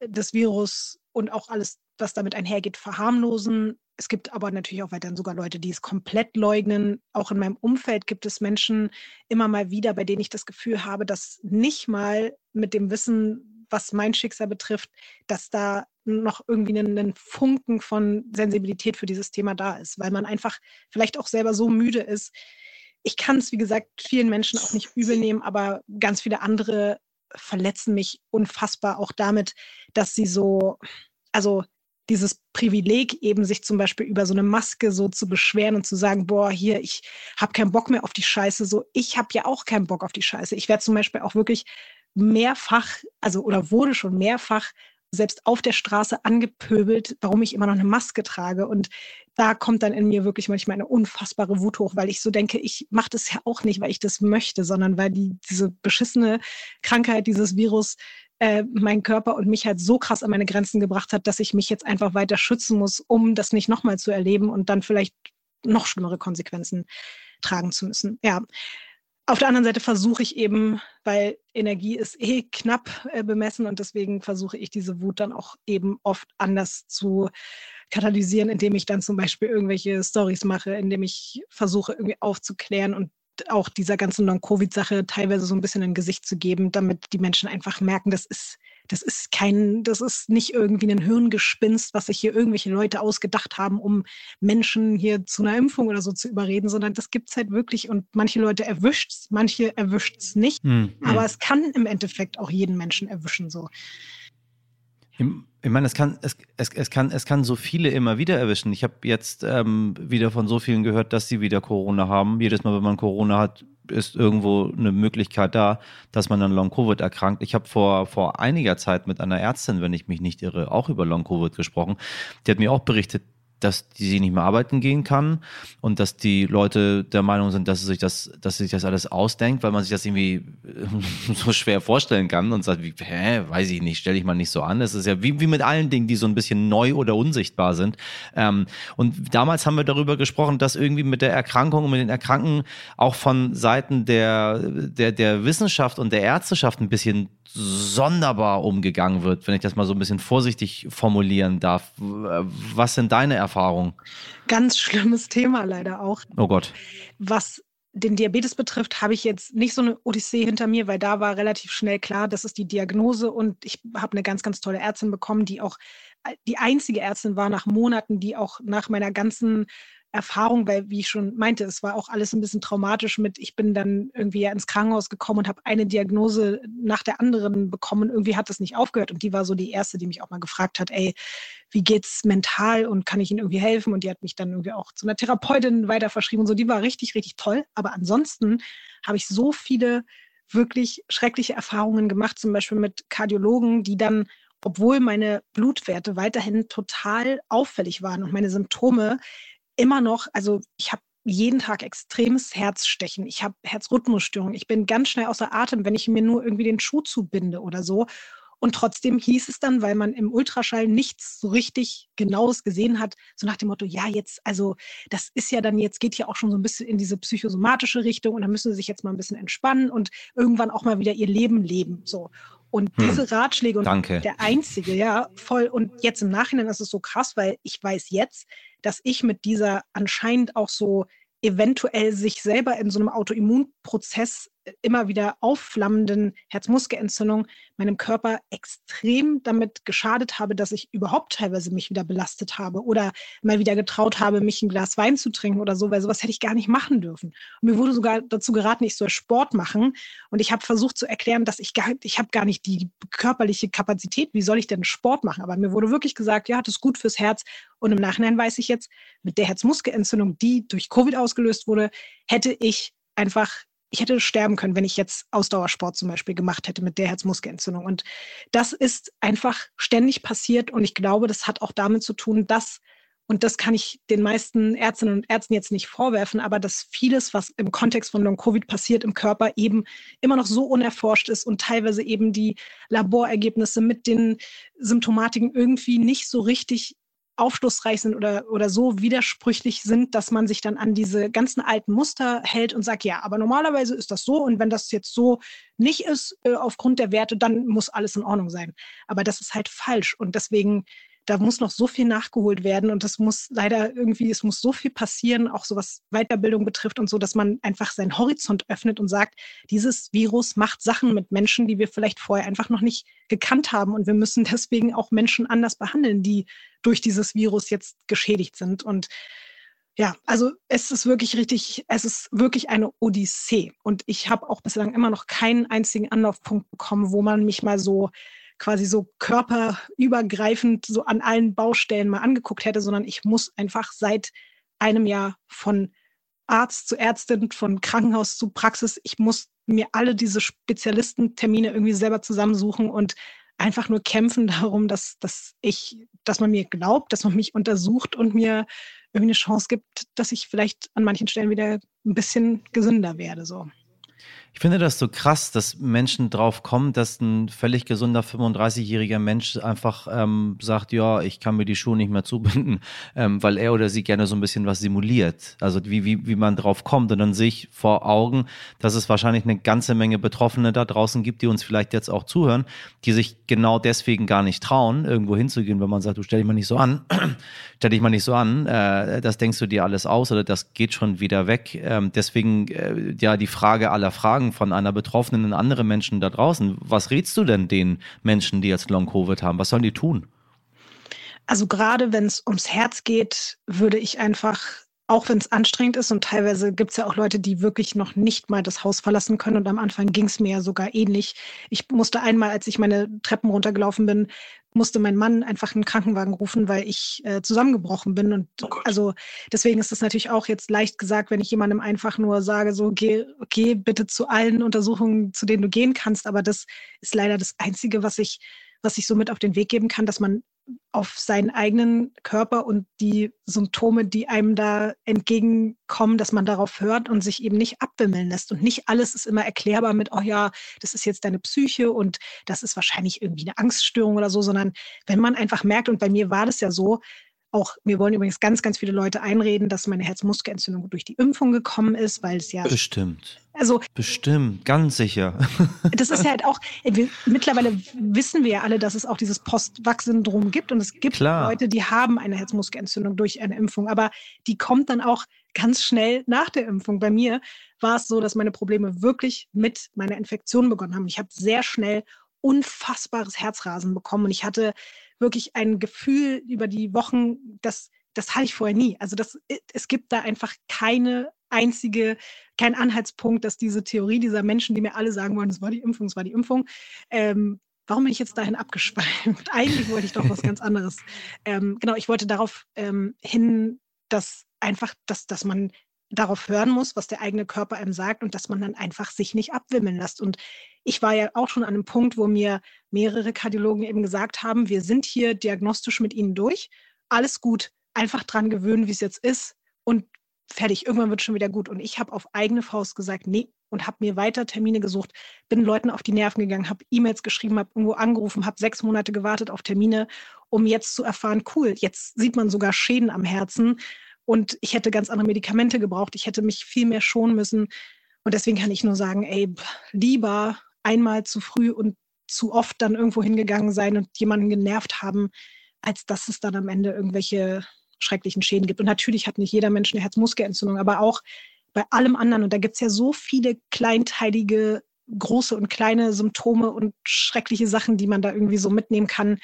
das Virus und auch alles, was damit einhergeht, verharmlosen es gibt aber natürlich auch weiterhin sogar Leute, die es komplett leugnen. Auch in meinem Umfeld gibt es Menschen immer mal wieder, bei denen ich das Gefühl habe, dass nicht mal mit dem Wissen, was mein Schicksal betrifft, dass da noch irgendwie ein Funken von Sensibilität für dieses Thema da ist, weil man einfach vielleicht auch selber so müde ist. Ich kann es, wie gesagt, vielen Menschen auch nicht übel nehmen, aber ganz viele andere verletzen mich unfassbar auch damit, dass sie so, also dieses Privileg, eben sich zum Beispiel über so eine Maske so zu beschweren und zu sagen, boah, hier, ich habe keinen Bock mehr auf die Scheiße. So, ich habe ja auch keinen Bock auf die Scheiße. Ich werde zum Beispiel auch wirklich mehrfach, also oder wurde schon mehrfach selbst auf der Straße angepöbelt, warum ich immer noch eine Maske trage. Und da kommt dann in mir wirklich manchmal eine unfassbare Wut hoch, weil ich so denke, ich mache das ja auch nicht, weil ich das möchte, sondern weil die, diese beschissene Krankheit, dieses Virus äh, mein Körper und mich halt so krass an meine Grenzen gebracht hat, dass ich mich jetzt einfach weiter schützen muss, um das nicht nochmal zu erleben und dann vielleicht noch schlimmere Konsequenzen tragen zu müssen. Ja. Auf der anderen Seite versuche ich eben, weil Energie ist eh knapp äh, bemessen und deswegen versuche ich diese Wut dann auch eben oft anders zu katalysieren, indem ich dann zum Beispiel irgendwelche Stories mache, indem ich versuche irgendwie aufzuklären und auch dieser ganzen Long-Covid-Sache teilweise so ein bisschen ein Gesicht zu geben, damit die Menschen einfach merken, das ist, das ist kein, das ist nicht irgendwie ein Hirngespinst, was sich hier irgendwelche Leute ausgedacht haben, um Menschen hier zu einer Impfung oder so zu überreden, sondern das gibt es halt wirklich und manche Leute erwischt es, manche erwischt es nicht, mhm. aber es kann im Endeffekt auch jeden Menschen erwischen so. Ich meine, es kann, es, es, es, kann, es kann so viele immer wieder erwischen. Ich habe jetzt ähm, wieder von so vielen gehört, dass sie wieder Corona haben. Jedes Mal, wenn man Corona hat, ist irgendwo eine Möglichkeit da, dass man an Long-Covid erkrankt. Ich habe vor, vor einiger Zeit mit einer Ärztin, wenn ich mich nicht irre, auch über Long-Covid gesprochen. Die hat mir auch berichtet, dass die sie nicht mehr arbeiten gehen kann und dass die Leute der Meinung sind, dass sie sich das, dass sie sich das alles ausdenkt, weil man sich das irgendwie so schwer vorstellen kann und sagt, wie, hä, weiß ich nicht, stell dich mal nicht so an. Das ist ja wie, wie mit allen Dingen, die so ein bisschen neu oder unsichtbar sind. Ähm, und damals haben wir darüber gesprochen, dass irgendwie mit der Erkrankung und mit den Erkrankten auch von Seiten der, der, der Wissenschaft und der Ärzteschaft ein bisschen sonderbar umgegangen wird, wenn ich das mal so ein bisschen vorsichtig formulieren darf. Was sind deine Erfahrungen? Ganz schlimmes Thema leider auch. Oh Gott. Was den Diabetes betrifft, habe ich jetzt nicht so eine Odyssee hinter mir, weil da war relativ schnell klar, das ist die Diagnose und ich habe eine ganz, ganz tolle Ärztin bekommen, die auch die einzige Ärztin war nach Monaten, die auch nach meiner ganzen Erfahrung, weil, wie ich schon meinte, es war auch alles ein bisschen traumatisch mit, ich bin dann irgendwie ja ins Krankenhaus gekommen und habe eine Diagnose nach der anderen bekommen. Irgendwie hat das nicht aufgehört. Und die war so die erste, die mich auch mal gefragt hat, ey, wie geht's mental und kann ich Ihnen irgendwie helfen? Und die hat mich dann irgendwie auch zu einer Therapeutin weiter verschrieben und so. Die war richtig, richtig toll. Aber ansonsten habe ich so viele wirklich schreckliche Erfahrungen gemacht, zum Beispiel mit Kardiologen, die dann obwohl meine Blutwerte weiterhin total auffällig waren und meine Symptome immer noch, also ich habe jeden Tag extremes Herzstechen, ich habe Herzrhythmusstörungen, ich bin ganz schnell außer Atem, wenn ich mir nur irgendwie den Schuh zubinde oder so. Und trotzdem hieß es dann, weil man im Ultraschall nichts so richtig Genaues gesehen hat, so nach dem Motto, ja, jetzt, also das ist ja dann jetzt, geht ja auch schon so ein bisschen in diese psychosomatische Richtung und dann müssen sie sich jetzt mal ein bisschen entspannen und irgendwann auch mal wieder ihr Leben leben. So. Und hm. diese Ratschläge und Danke. der einzige, ja, voll. Und jetzt im Nachhinein ist es so krass, weil ich weiß jetzt, dass ich mit dieser anscheinend auch so eventuell sich selber in so einem Autoimmunprozess immer wieder aufflammenden Herzmuskelentzündung meinem Körper extrem damit geschadet habe, dass ich überhaupt teilweise mich wieder belastet habe oder mal wieder getraut habe, mich ein Glas Wein zu trinken oder so, weil sowas hätte ich gar nicht machen dürfen. Und mir wurde sogar dazu geraten, ich soll Sport machen. Und ich habe versucht zu erklären, dass ich gar, ich habe gar nicht die körperliche Kapazität. Wie soll ich denn Sport machen? Aber mir wurde wirklich gesagt, ja, das ist gut fürs Herz. Und im Nachhinein weiß ich jetzt, mit der Herzmuskelentzündung, die durch Covid ausgelöst wurde, hätte ich einfach ich hätte sterben können, wenn ich jetzt Ausdauersport zum Beispiel gemacht hätte mit der Herzmuskelentzündung. Und das ist einfach ständig passiert. Und ich glaube, das hat auch damit zu tun, dass, und das kann ich den meisten Ärztinnen und Ärzten jetzt nicht vorwerfen, aber dass vieles, was im Kontext von Long-Covid passiert im Körper, eben immer noch so unerforscht ist und teilweise eben die Laborergebnisse mit den Symptomatiken irgendwie nicht so richtig aufschlussreich sind oder, oder so widersprüchlich sind, dass man sich dann an diese ganzen alten Muster hält und sagt, ja, aber normalerweise ist das so und wenn das jetzt so nicht ist äh, aufgrund der Werte, dann muss alles in Ordnung sein. Aber das ist halt falsch und deswegen da muss noch so viel nachgeholt werden und das muss leider irgendwie, es muss so viel passieren, auch so was Weiterbildung betrifft und so, dass man einfach seinen Horizont öffnet und sagt, dieses Virus macht Sachen mit Menschen, die wir vielleicht vorher einfach noch nicht gekannt haben und wir müssen deswegen auch Menschen anders behandeln, die durch dieses Virus jetzt geschädigt sind und ja, also es ist wirklich richtig, es ist wirklich eine Odyssee. Und ich habe auch bislang immer noch keinen einzigen Anlaufpunkt bekommen, wo man mich mal so quasi so körperübergreifend so an allen Baustellen mal angeguckt hätte, sondern ich muss einfach seit einem Jahr von Arzt zu Ärztin, von Krankenhaus zu Praxis, ich muss mir alle diese Spezialistentermine irgendwie selber zusammensuchen und einfach nur kämpfen darum, dass, dass ich, dass man mir glaubt, dass man mich untersucht und mir irgendwie eine Chance gibt, dass ich vielleicht an manchen Stellen wieder ein bisschen gesünder werde. So. Ich finde das so krass, dass Menschen drauf kommen, dass ein völlig gesunder 35-jähriger Mensch einfach ähm, sagt, ja, ich kann mir die Schuhe nicht mehr zubinden, ähm, weil er oder sie gerne so ein bisschen was simuliert. Also wie, wie, wie man drauf kommt. Und dann sehe ich vor Augen, dass es wahrscheinlich eine ganze Menge Betroffene da draußen gibt, die uns vielleicht jetzt auch zuhören, die sich genau deswegen gar nicht trauen, irgendwo hinzugehen, wenn man sagt, du stell dich mal nicht so an, stell dich mal nicht so an, äh, das denkst du dir alles aus oder das geht schon wieder weg. Ähm, deswegen äh, ja die Frage aller Fragen Fragen von einer Betroffenen an andere Menschen da draußen. Was rätst du denn den Menschen, die jetzt Long-Covid haben? Was sollen die tun? Also gerade wenn es ums Herz geht, würde ich einfach auch wenn es anstrengend ist und teilweise gibt es ja auch Leute, die wirklich noch nicht mal das Haus verlassen können und am Anfang ging es mir ja sogar ähnlich. Ich musste einmal, als ich meine Treppen runtergelaufen bin, musste mein Mann einfach einen Krankenwagen rufen, weil ich äh, zusammengebrochen bin. Und oh also deswegen ist das natürlich auch jetzt leicht gesagt, wenn ich jemandem einfach nur sage, so geh, geh bitte zu allen Untersuchungen, zu denen du gehen kannst. Aber das ist leider das Einzige, was ich, was ich so mit auf den Weg geben kann, dass man auf seinen eigenen Körper und die Symptome, die einem da entgegenkommen, dass man darauf hört und sich eben nicht abwimmeln lässt. Und nicht alles ist immer erklärbar mit, oh ja, das ist jetzt deine Psyche und das ist wahrscheinlich irgendwie eine Angststörung oder so, sondern wenn man einfach merkt, und bei mir war das ja so, auch, mir wollen übrigens ganz, ganz viele Leute einreden, dass meine Herzmuskelentzündung durch die Impfung gekommen ist, weil es ja. Bestimmt. Also. Bestimmt, ganz sicher. Das ist ja halt auch, wir, mittlerweile wissen wir ja alle, dass es auch dieses Post-Wachs-Syndrom gibt und es gibt Klar. Leute, die haben eine Herzmuskelentzündung durch eine Impfung, aber die kommt dann auch ganz schnell nach der Impfung. Bei mir war es so, dass meine Probleme wirklich mit meiner Infektion begonnen haben. Ich habe sehr schnell unfassbares Herzrasen bekommen und ich hatte wirklich ein Gefühl über die Wochen, das, das hatte ich vorher nie. Also das, es gibt da einfach keine einzige, kein Anhaltspunkt, dass diese Theorie dieser Menschen, die mir alle sagen wollen, es war die Impfung, es war die Impfung, ähm, warum bin ich jetzt dahin abgeschweift? Eigentlich wollte ich doch was ganz anderes. Ähm, genau, ich wollte darauf ähm, hin, dass einfach, dass, dass man darauf hören muss, was der eigene Körper einem sagt und dass man dann einfach sich nicht abwimmeln lässt. Und ich war ja auch schon an einem Punkt, wo mir mehrere Kardiologen eben gesagt haben, wir sind hier diagnostisch mit Ihnen durch, alles gut, einfach dran gewöhnen, wie es jetzt ist und fertig, irgendwann wird schon wieder gut. Und ich habe auf eigene Faust gesagt, nee, und habe mir weiter Termine gesucht, bin Leuten auf die Nerven gegangen, habe E-Mails geschrieben, habe irgendwo angerufen, habe sechs Monate gewartet auf Termine, um jetzt zu erfahren, cool, jetzt sieht man sogar Schäden am Herzen und ich hätte ganz andere Medikamente gebraucht, ich hätte mich viel mehr schonen müssen. Und deswegen kann ich nur sagen, ey, lieber einmal zu früh und zu oft dann irgendwo hingegangen sein und jemanden genervt haben, als dass es dann am Ende irgendwelche schrecklichen Schäden gibt. Und natürlich hat nicht jeder Mensch eine Herzmuskelentzündung, aber auch bei allem anderen. Und da gibt es ja so viele kleinteilige, große und kleine Symptome und schreckliche Sachen, die man da irgendwie so mitnehmen kann.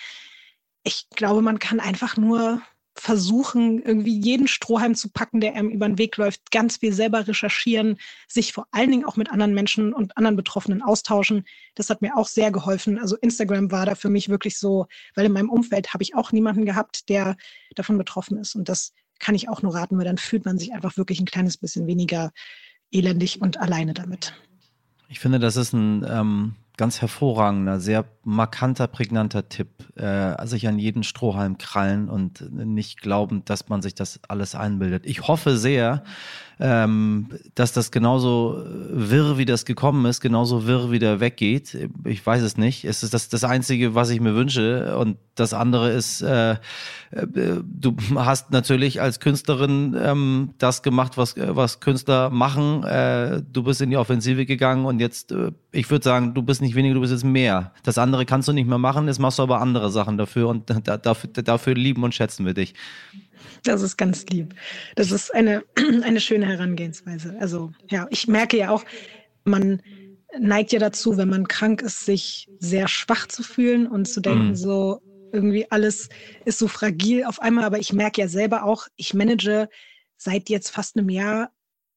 Ich glaube, man kann einfach nur versuchen, irgendwie jeden Strohhalm zu packen, der einem über den Weg läuft, ganz viel selber recherchieren, sich vor allen Dingen auch mit anderen Menschen und anderen Betroffenen austauschen. Das hat mir auch sehr geholfen. Also Instagram war da für mich wirklich so, weil in meinem Umfeld habe ich auch niemanden gehabt, der davon betroffen ist. Und das kann ich auch nur raten, weil dann fühlt man sich einfach wirklich ein kleines bisschen weniger elendig und alleine damit. Ich finde, das ist ein ähm, ganz hervorragender, sehr markanter, prägnanter Tipp. Äh, sich an jeden Strohhalm krallen und nicht glauben, dass man sich das alles einbildet. Ich hoffe sehr, ähm, dass das genauso wirr, wie das gekommen ist, genauso wirr wieder weggeht. Ich weiß es nicht. Es ist das, das Einzige, was ich mir wünsche. Und das andere ist, äh, äh, du hast natürlich als Künstlerin ähm, das gemacht, was, was Künstler machen. Äh, du bist in die Offensive gegangen und jetzt, äh, ich würde sagen, du bist nicht weniger, du bist jetzt mehr. Das andere kannst du nicht mehr machen, jetzt machst du aber andere Sachen dafür und da, dafür, dafür lieben und schätzen wir dich. Das ist ganz lieb. Das ist eine, eine schöne Herangehensweise. Also ja, ich merke ja auch, man neigt ja dazu, wenn man krank ist, sich sehr schwach zu fühlen und zu denken, mhm. so irgendwie alles ist so fragil auf einmal. Aber ich merke ja selber auch, ich manage seit jetzt fast einem Jahr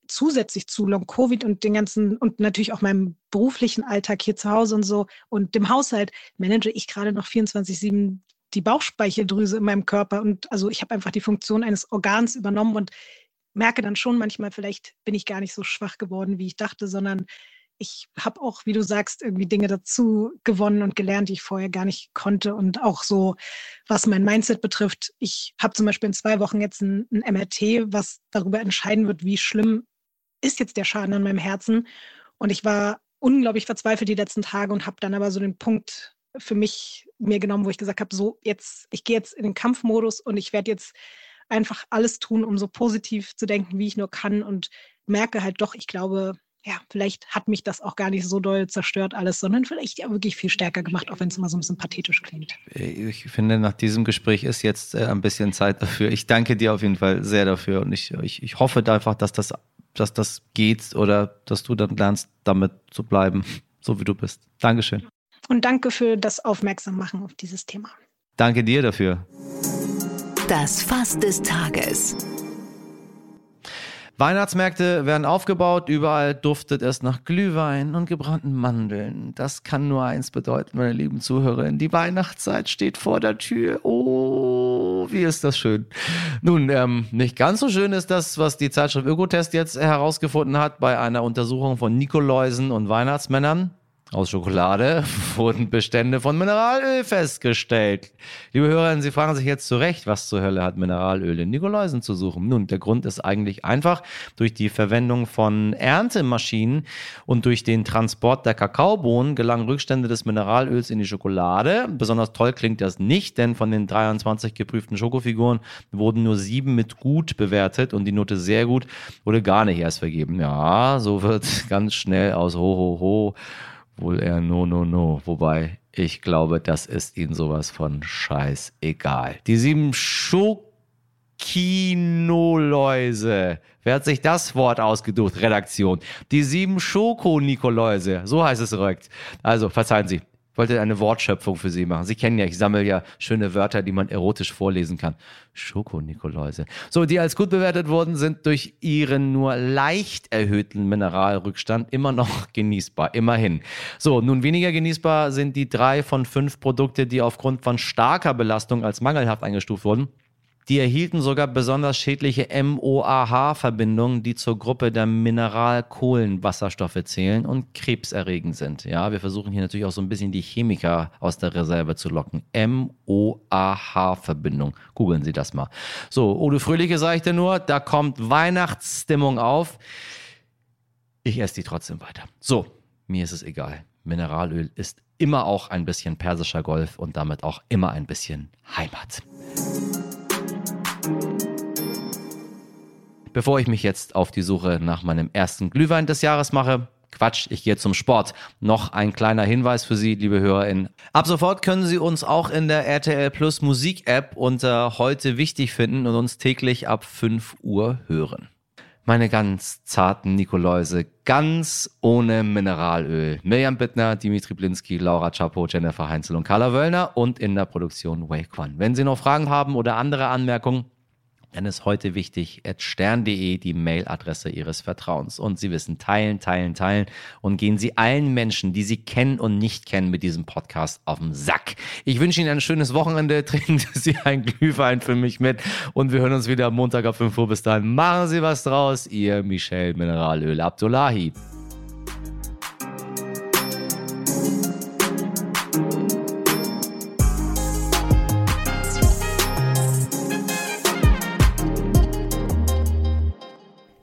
zusätzlich zu Long Covid und den ganzen und natürlich auch meinem beruflichen Alltag hier zu Hause und so und dem Haushalt manage ich gerade noch 24/7 die Bauchspeicheldrüse in meinem Körper. Und also ich habe einfach die Funktion eines Organs übernommen und merke dann schon manchmal, vielleicht bin ich gar nicht so schwach geworden, wie ich dachte, sondern ich habe auch, wie du sagst, irgendwie Dinge dazu gewonnen und gelernt, die ich vorher gar nicht konnte. Und auch so, was mein Mindset betrifft. Ich habe zum Beispiel in zwei Wochen jetzt ein, ein MRT, was darüber entscheiden wird, wie schlimm ist jetzt der Schaden an meinem Herzen. Und ich war unglaublich verzweifelt die letzten Tage und habe dann aber so den Punkt für mich mir genommen, wo ich gesagt habe, so jetzt, ich gehe jetzt in den Kampfmodus und ich werde jetzt einfach alles tun, um so positiv zu denken, wie ich nur kann und merke halt doch, ich glaube, ja, vielleicht hat mich das auch gar nicht so doll zerstört alles, sondern vielleicht ja wirklich viel stärker gemacht, auch wenn es immer so ein bisschen pathetisch klingt. Ich finde, nach diesem Gespräch ist jetzt äh, ein bisschen Zeit dafür. Ich danke dir auf jeden Fall sehr dafür und ich, ich, ich hoffe einfach, dass das, dass das geht oder dass du dann lernst, damit zu bleiben, so wie du bist. Dankeschön. Und danke für das Aufmerksammachen auf dieses Thema. Danke dir dafür. Das Fass des Tages. Weihnachtsmärkte werden aufgebaut, überall duftet es nach Glühwein und gebrannten Mandeln. Das kann nur eins bedeuten, meine lieben Zuhörerinnen. Die Weihnachtszeit steht vor der Tür. Oh, wie ist das schön. Nun, ähm, nicht ganz so schön ist das, was die Zeitschrift Ökotest jetzt herausgefunden hat bei einer Untersuchung von Nikoläusen und Weihnachtsmännern. Aus Schokolade wurden Bestände von Mineralöl festgestellt. Liebe Hörerinnen, Sie fragen sich jetzt zu Recht, was zur Hölle hat Mineralöl in Nikoläusen zu suchen? Nun, der Grund ist eigentlich einfach. Durch die Verwendung von Erntemaschinen und durch den Transport der Kakaobohnen gelangen Rückstände des Mineralöls in die Schokolade. Besonders toll klingt das nicht, denn von den 23 geprüften Schokofiguren wurden nur sieben mit gut bewertet und die Note sehr gut wurde gar nicht erst vergeben. Ja, so wird ganz schnell aus ho ho ho wohl eher no, no, no. Wobei ich glaube, das ist ihnen sowas von scheißegal. Die sieben Schokinoläuse. Wer hat sich das Wort ausgeducht? Redaktion. Die sieben Schoko-Nikoläuse. So heißt es direkt. Also, verzeihen Sie wollte eine Wortschöpfung für Sie machen. Sie kennen ja, ich sammle ja schöne Wörter, die man erotisch vorlesen kann. Schoko-Nikoläuse. So, die als gut bewertet wurden, sind durch ihren nur leicht erhöhten Mineralrückstand immer noch genießbar. Immerhin. So, nun weniger genießbar sind die drei von fünf Produkte, die aufgrund von starker Belastung als mangelhaft eingestuft wurden. Die erhielten sogar besonders schädliche MOAH-Verbindungen, die zur Gruppe der Mineralkohlenwasserstoffe zählen und krebserregend sind. Ja, wir versuchen hier natürlich auch so ein bisschen die Chemiker aus der Reserve zu locken. MOAH-Verbindung. Googeln Sie das mal. So, Fröhliche, ich dir nur, da kommt Weihnachtsstimmung auf. Ich esse die trotzdem weiter. So, mir ist es egal. Mineralöl ist immer auch ein bisschen persischer Golf und damit auch immer ein bisschen Heimat. Bevor ich mich jetzt auf die Suche nach meinem ersten Glühwein des Jahres mache, Quatsch, ich gehe zum Sport. Noch ein kleiner Hinweis für Sie, liebe HörerInnen. Ab sofort können Sie uns auch in der RTL Plus Musik App unter heute wichtig finden und uns täglich ab 5 Uhr hören. Meine ganz zarten Nikoläuse, ganz ohne Mineralöl. Mirjam Bittner, Dimitri Blinski, Laura Chapo, Jennifer Heinzel und Carla Wöllner und in der Produktion Wake One. Wenn Sie noch Fragen haben oder andere Anmerkungen, dann ist heute wichtig, at stern.de die Mailadresse Ihres Vertrauens. Und Sie wissen, teilen, teilen, teilen und gehen Sie allen Menschen, die Sie kennen und nicht kennen, mit diesem Podcast auf den Sack. Ich wünsche Ihnen ein schönes Wochenende. Trinken Sie ein Glühwein für mich mit und wir hören uns wieder am Montag ab 5 Uhr. Bis dahin, machen Sie was draus. Ihr Michel Mineralöl Abdullahi.